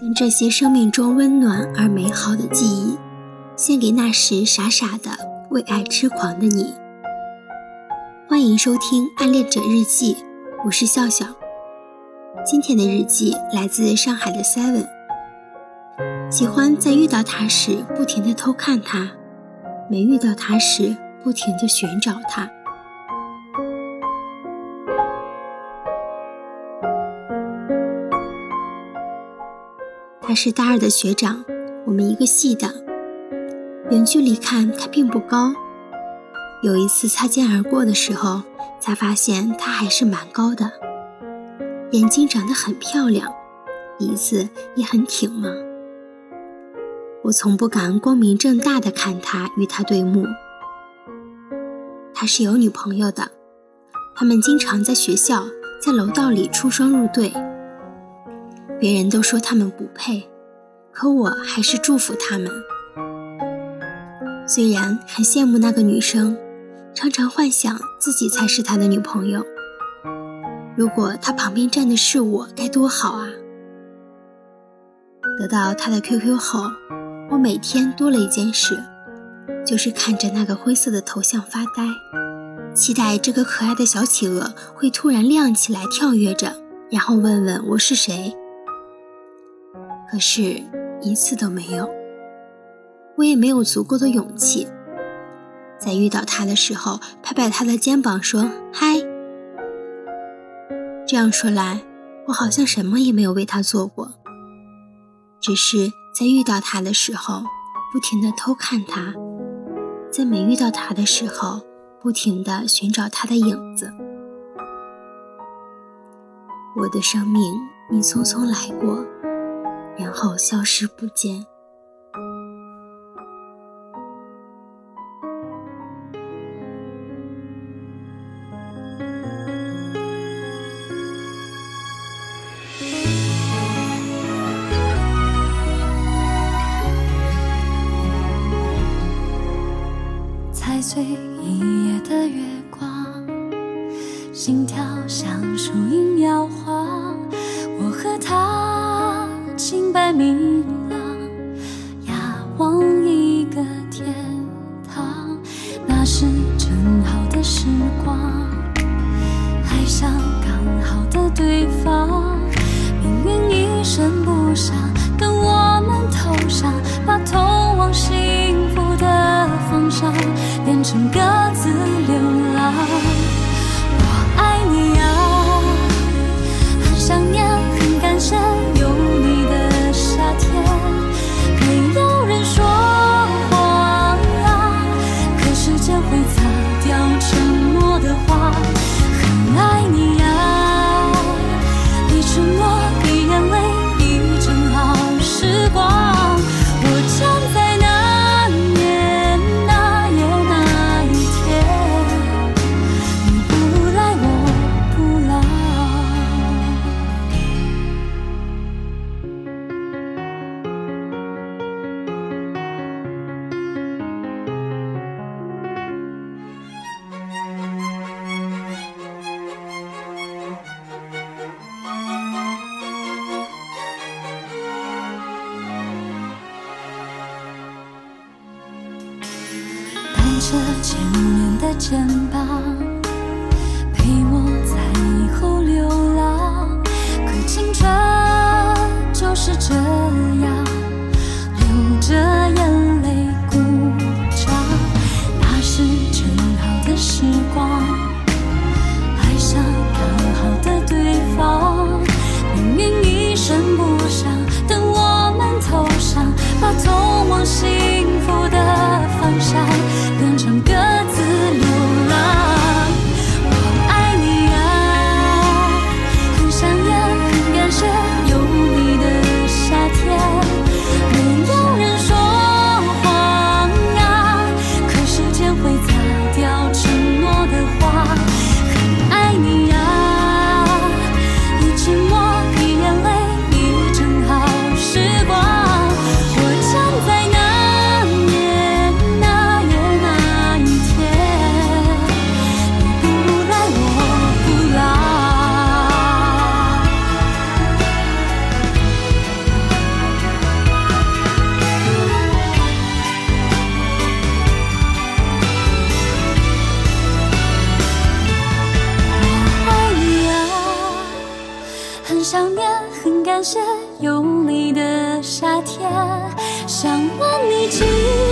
将这些生命中温暖而美好的记忆，献给那时傻傻的为爱痴狂的你。欢迎收听《暗恋者日记》，我是笑笑。今天的日记来自上海的 Seven。喜欢在遇到他时不停地偷看他，没遇到他时不停地寻找他。他是大二的学长，我们一个系的。远距离看他并不高，有一次擦肩而过的时候，才发现他还是蛮高的，眼睛长得很漂亮，鼻子也很挺嘛。我从不敢光明正大的看他与他对目。他是有女朋友的，他们经常在学校在楼道里出双入对。别人都说他们不配，可我还是祝福他们。虽然很羡慕那个女生，常常幻想自己才是他的女朋友。如果他旁边站的是我，该多好啊！得到他的 QQ 后，我每天多了一件事，就是看着那个灰色的头像发呆，期待这个可爱的小企鹅会突然亮起来，跳跃着，然后问问我是谁。可是，一次都没有。我也没有足够的勇气，在遇到他的时候，拍拍他的肩膀说：“嗨。”这样说来，我好像什么也没有为他做过，只是在遇到他的时候，不停的偷看他，在没遇到他的时候，不停的寻找他的影子。我的生命，你匆匆来过。然后消失不见。踩碎一夜的月光，心跳像树影摇晃。明朗，仰望一个天堂，那是正好的时光，爱上刚好的对方，命运一声不响，跟我们头上，把通往幸福的方向变成各自流浪。着千年的肩膀，感谢有你的夏天。想问你。